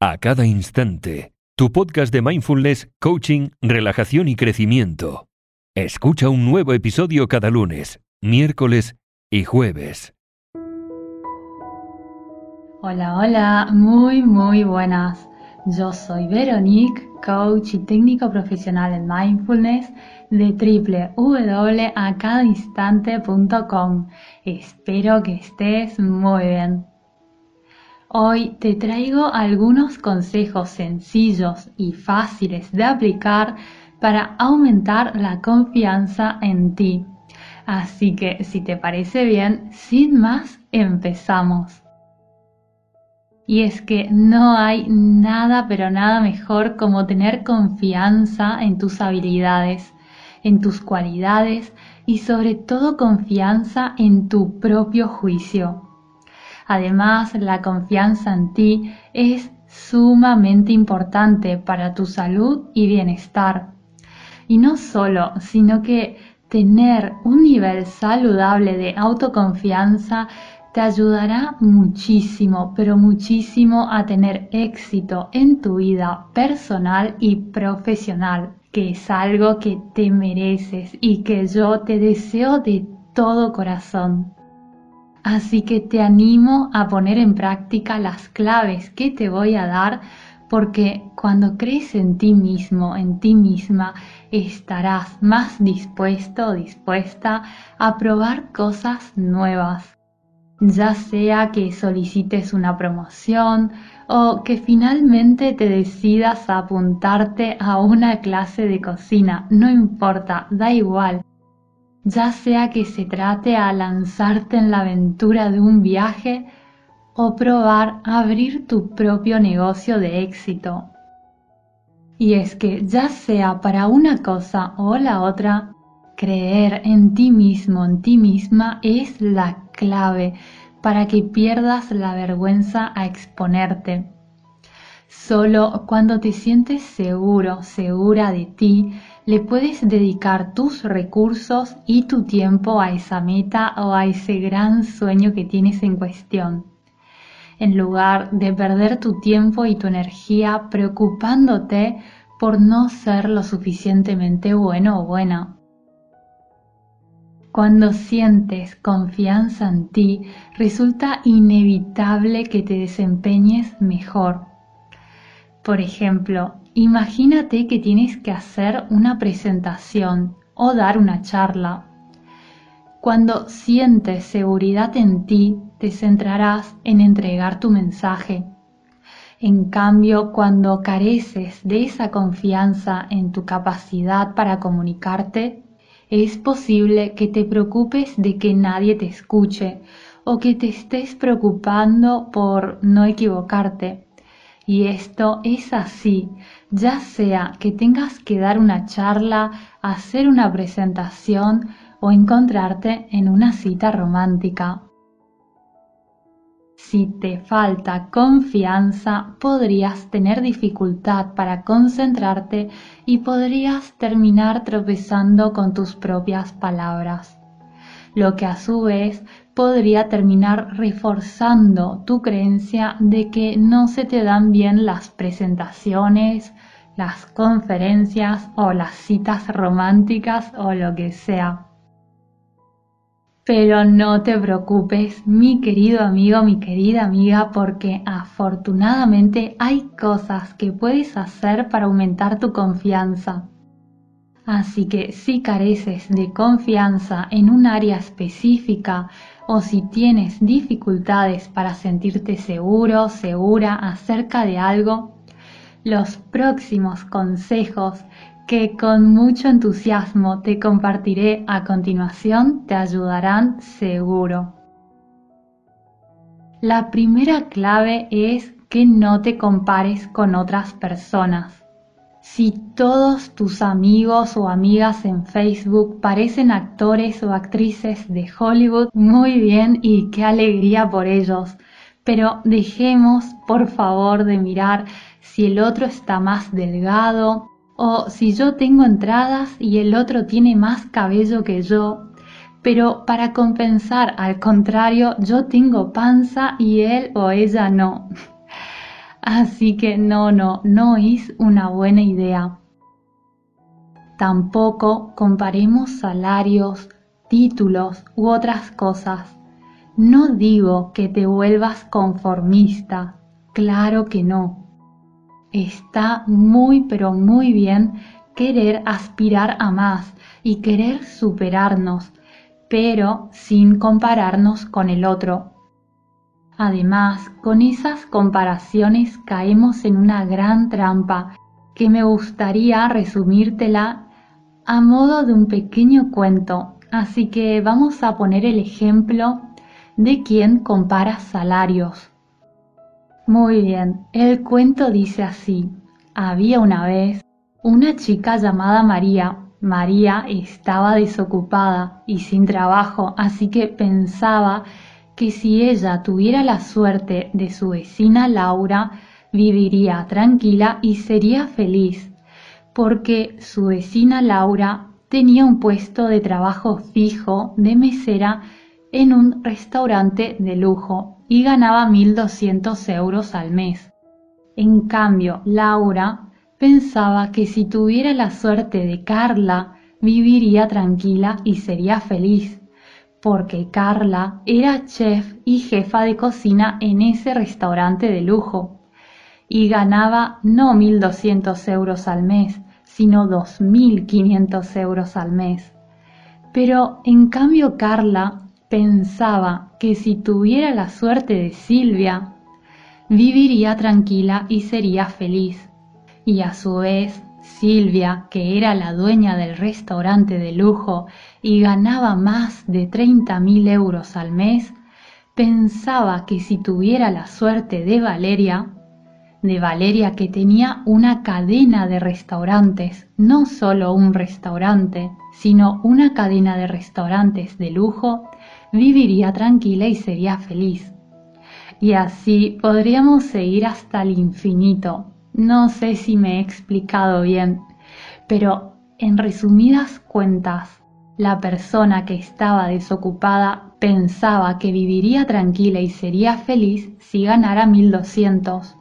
a cada instante. Tu podcast de mindfulness, coaching, relajación y crecimiento. Escucha un nuevo episodio cada lunes, miércoles y jueves. Hola, hola, muy, muy buenas. Yo soy Veronique, coach y técnico profesional en mindfulness de www.acadainstante.com. Espero que estés muy bien. Hoy te traigo algunos consejos sencillos y fáciles de aplicar para aumentar la confianza en ti. Así que si te parece bien, sin más, empezamos. Y es que no hay nada, pero nada mejor como tener confianza en tus habilidades, en tus cualidades y sobre todo confianza en tu propio juicio. Además, la confianza en ti es sumamente importante para tu salud y bienestar. Y no solo, sino que tener un nivel saludable de autoconfianza te ayudará muchísimo, pero muchísimo a tener éxito en tu vida personal y profesional, que es algo que te mereces y que yo te deseo de todo corazón. Así que te animo a poner en práctica las claves que te voy a dar porque cuando crees en ti mismo, en ti misma, estarás más dispuesto o dispuesta a probar cosas nuevas. Ya sea que solicites una promoción o que finalmente te decidas a apuntarte a una clase de cocina, no importa, da igual ya sea que se trate a lanzarte en la aventura de un viaje o probar abrir tu propio negocio de éxito. Y es que ya sea para una cosa o la otra, creer en ti mismo, en ti misma es la clave para que pierdas la vergüenza a exponerte. Solo cuando te sientes seguro, segura de ti, le puedes dedicar tus recursos y tu tiempo a esa meta o a ese gran sueño que tienes en cuestión. En lugar de perder tu tiempo y tu energía preocupándote por no ser lo suficientemente bueno o buena. Cuando sientes confianza en ti, resulta inevitable que te desempeñes mejor. Por ejemplo, Imagínate que tienes que hacer una presentación o dar una charla. Cuando sientes seguridad en ti, te centrarás en entregar tu mensaje. En cambio, cuando careces de esa confianza en tu capacidad para comunicarte, es posible que te preocupes de que nadie te escuche o que te estés preocupando por no equivocarte. Y esto es así ya sea que tengas que dar una charla, hacer una presentación o encontrarte en una cita romántica. Si te falta confianza, podrías tener dificultad para concentrarte y podrías terminar tropezando con tus propias palabras, lo que a su vez podría terminar reforzando tu creencia de que no se te dan bien las presentaciones, las conferencias o las citas románticas o lo que sea. Pero no te preocupes, mi querido amigo, mi querida amiga, porque afortunadamente hay cosas que puedes hacer para aumentar tu confianza. Así que si careces de confianza en un área específica o si tienes dificultades para sentirte seguro, segura acerca de algo, los próximos consejos que con mucho entusiasmo te compartiré a continuación te ayudarán seguro. La primera clave es que no te compares con otras personas. Si todos tus amigos o amigas en Facebook parecen actores o actrices de Hollywood, muy bien y qué alegría por ellos. Pero dejemos, por favor, de mirar si el otro está más delgado o si yo tengo entradas y el otro tiene más cabello que yo. Pero para compensar, al contrario, yo tengo panza y él o ella no. Así que no, no, no es una buena idea. Tampoco comparemos salarios, títulos u otras cosas. No digo que te vuelvas conformista, claro que no. Está muy pero muy bien querer aspirar a más y querer superarnos, pero sin compararnos con el otro. Además, con esas comparaciones caemos en una gran trampa que me gustaría resumírtela a modo de un pequeño cuento, así que vamos a poner el ejemplo de quien compara salarios. Muy bien, el cuento dice así. Había una vez una chica llamada María. María estaba desocupada y sin trabajo, así que pensaba que si ella tuviera la suerte de su vecina Laura, viviría tranquila y sería feliz porque su vecina Laura tenía un puesto de trabajo fijo de mesera en un restaurante de lujo y ganaba 1.200 euros al mes. En cambio, Laura pensaba que si tuviera la suerte de Carla, viviría tranquila y sería feliz, porque Carla era chef y jefa de cocina en ese restaurante de lujo y ganaba no 1.200 euros al mes, sino 2.500 euros al mes. Pero en cambio Carla pensaba que si tuviera la suerte de Silvia, viviría tranquila y sería feliz. Y a su vez, Silvia, que era la dueña del restaurante de lujo y ganaba más de 30.000 euros al mes, pensaba que si tuviera la suerte de Valeria, de Valeria que tenía una cadena de restaurantes, no solo un restaurante, sino una cadena de restaurantes de lujo, viviría tranquila y sería feliz. Y así podríamos seguir hasta el infinito. No sé si me he explicado bien, pero en resumidas cuentas, la persona que estaba desocupada pensaba que viviría tranquila y sería feliz si ganara 1200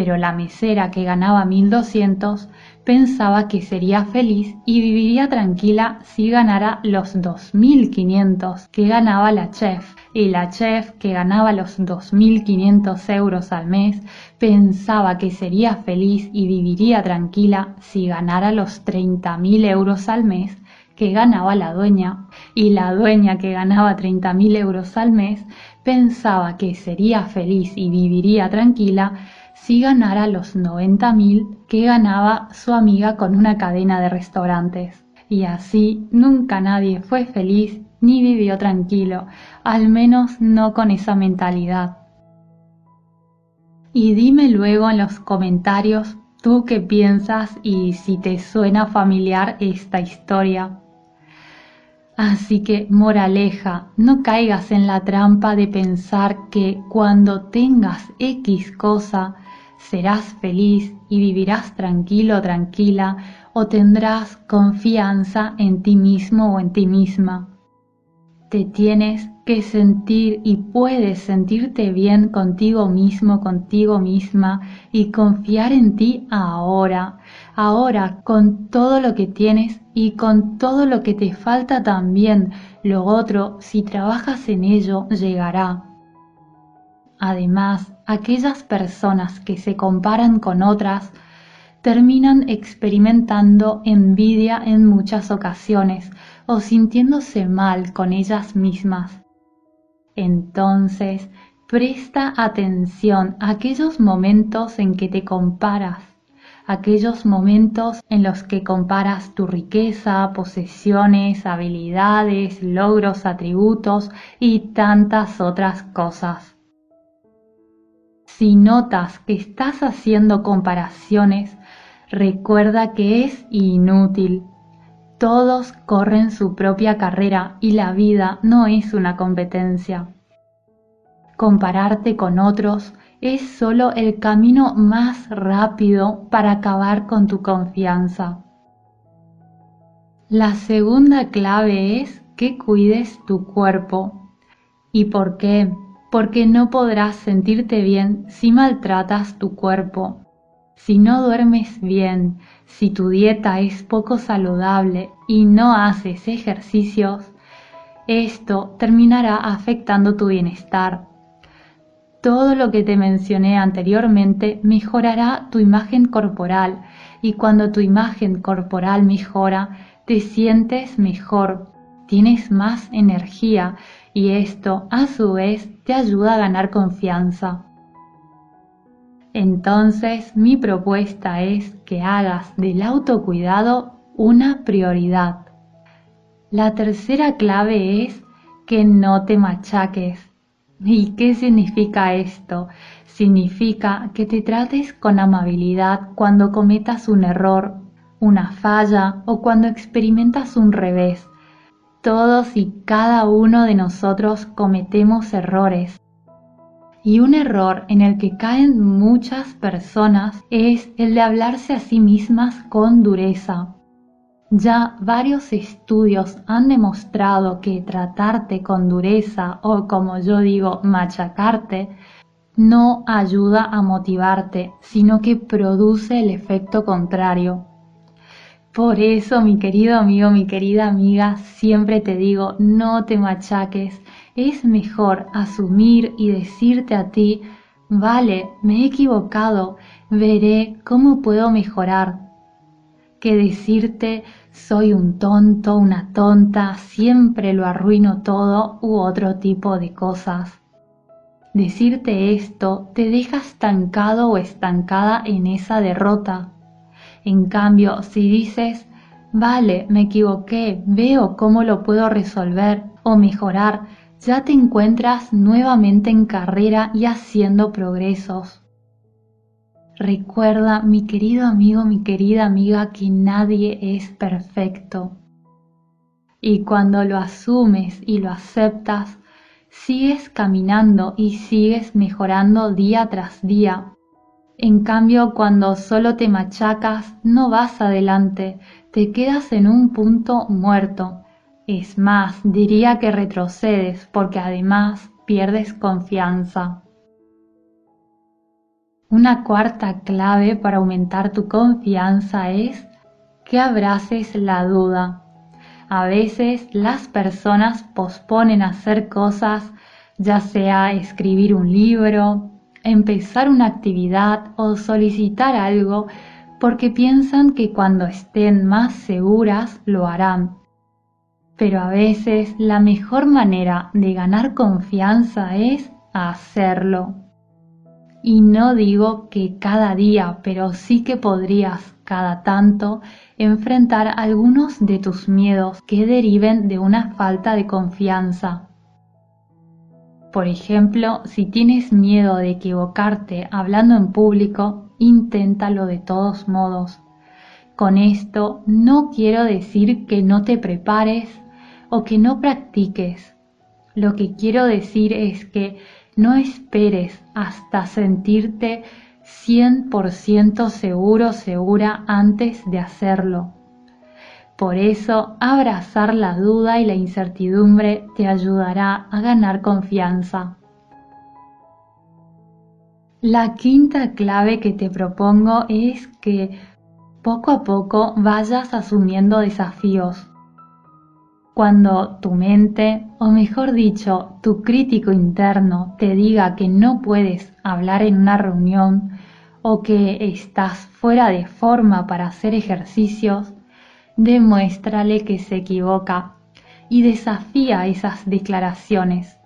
pero la mesera que ganaba 1200 pensaba que sería feliz y viviría tranquila si ganara los 2500 que ganaba la chef. Y la chef que ganaba los 2500 euros al mes pensaba que sería feliz y viviría tranquila si ganara los 30.000 euros al mes que ganaba la dueña. Y la dueña que ganaba 30.000 euros al mes pensaba que sería feliz y viviría tranquila si ganara los 90.000 que ganaba su amiga con una cadena de restaurantes. Y así nunca nadie fue feliz ni vivió tranquilo, al menos no con esa mentalidad. Y dime luego en los comentarios tú qué piensas y si te suena familiar esta historia. Así que, moraleja, no caigas en la trampa de pensar que cuando tengas X cosa, serás feliz y vivirás tranquilo tranquila o tendrás confianza en ti mismo o en ti misma. Te tienes que sentir y puedes sentirte bien contigo mismo, contigo misma y confiar en ti ahora, ahora con todo lo que tienes y con todo lo que te falta también. Lo otro, si trabajas en ello, llegará. Además, aquellas personas que se comparan con otras terminan experimentando envidia en muchas ocasiones o sintiéndose mal con ellas mismas. Entonces, presta atención a aquellos momentos en que te comparas, aquellos momentos en los que comparas tu riqueza, posesiones, habilidades, logros, atributos y tantas otras cosas. Si notas que estás haciendo comparaciones, recuerda que es inútil. Todos corren su propia carrera y la vida no es una competencia. Compararte con otros es solo el camino más rápido para acabar con tu confianza. La segunda clave es que cuides tu cuerpo. ¿Y por qué? Porque no podrás sentirte bien si maltratas tu cuerpo. Si no duermes bien, si tu dieta es poco saludable y no haces ejercicios, esto terminará afectando tu bienestar. Todo lo que te mencioné anteriormente mejorará tu imagen corporal y cuando tu imagen corporal mejora, te sientes mejor, tienes más energía y esto a su vez te ayuda a ganar confianza. Entonces mi propuesta es que hagas del autocuidado una prioridad. La tercera clave es que no te machaques. ¿Y qué significa esto? Significa que te trates con amabilidad cuando cometas un error, una falla o cuando experimentas un revés. Todos y cada uno de nosotros cometemos errores. Y un error en el que caen muchas personas es el de hablarse a sí mismas con dureza. Ya varios estudios han demostrado que tratarte con dureza o como yo digo machacarte no ayuda a motivarte, sino que produce el efecto contrario. Por eso, mi querido amigo, mi querida amiga, siempre te digo, no te machaques. Es mejor asumir y decirte a ti, vale, me he equivocado, veré cómo puedo mejorar. Que decirte, soy un tonto, una tonta, siempre lo arruino todo u otro tipo de cosas. Decirte esto te deja estancado o estancada en esa derrota en cambio, si dices, vale, me equivoqué, veo cómo lo puedo resolver o mejorar, ya te encuentras nuevamente en carrera y haciendo progresos. Recuerda, mi querido amigo, mi querida amiga, que nadie es perfecto. Y cuando lo asumes y lo aceptas, sigues caminando y sigues mejorando día tras día, en cambio, cuando solo te machacas, no vas adelante, te quedas en un punto muerto. Es más, diría que retrocedes porque además pierdes confianza. Una cuarta clave para aumentar tu confianza es que abraces la duda. A veces las personas posponen hacer cosas, ya sea escribir un libro, empezar una actividad o solicitar algo porque piensan que cuando estén más seguras lo harán. Pero a veces la mejor manera de ganar confianza es hacerlo. Y no digo que cada día, pero sí que podrías cada tanto enfrentar algunos de tus miedos que deriven de una falta de confianza. Por ejemplo, si tienes miedo de equivocarte hablando en público, inténtalo de todos modos. Con esto no quiero decir que no te prepares o que no practiques. Lo que quiero decir es que no esperes hasta sentirte 100% seguro, segura antes de hacerlo. Por eso, abrazar la duda y la incertidumbre te ayudará a ganar confianza. La quinta clave que te propongo es que poco a poco vayas asumiendo desafíos. Cuando tu mente, o mejor dicho, tu crítico interno te diga que no puedes hablar en una reunión o que estás fuera de forma para hacer ejercicios, demuéstrale que se equivoca y desafía esas declaraciones.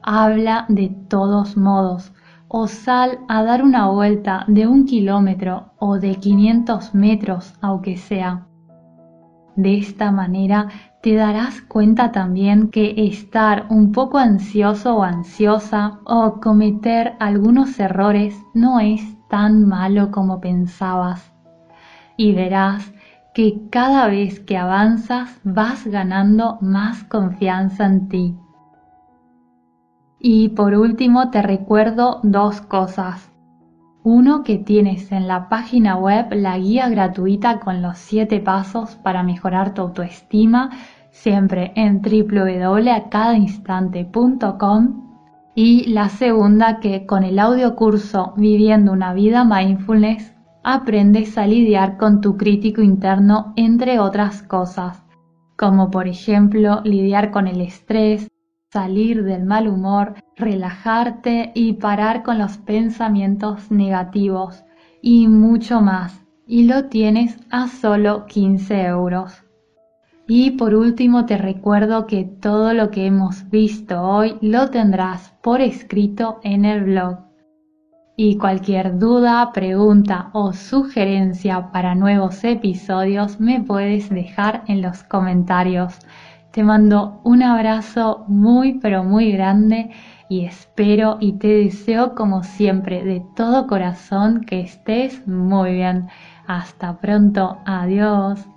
Habla de todos modos o sal a dar una vuelta de un kilómetro o de 500 metros, aunque sea. De esta manera te darás cuenta también que estar un poco ansioso o ansiosa o cometer algunos errores no es tan malo como pensabas. Y verás que cada vez que avanzas vas ganando más confianza en ti. Y por último te recuerdo dos cosas. Uno, que tienes en la página web la guía gratuita con los 7 pasos para mejorar tu autoestima, siempre en www.acadainstante.com. Y la segunda que con el audio curso Viviendo una vida mindfulness aprendes a lidiar con tu crítico interno entre otras cosas, como por ejemplo lidiar con el estrés, salir del mal humor, relajarte y parar con los pensamientos negativos y mucho más. Y lo tienes a solo 15 euros. Y por último te recuerdo que todo lo que hemos visto hoy lo tendrás por escrito en el blog. Y cualquier duda, pregunta o sugerencia para nuevos episodios me puedes dejar en los comentarios. Te mando un abrazo muy pero muy grande y espero y te deseo como siempre de todo corazón que estés muy bien. Hasta pronto, adiós.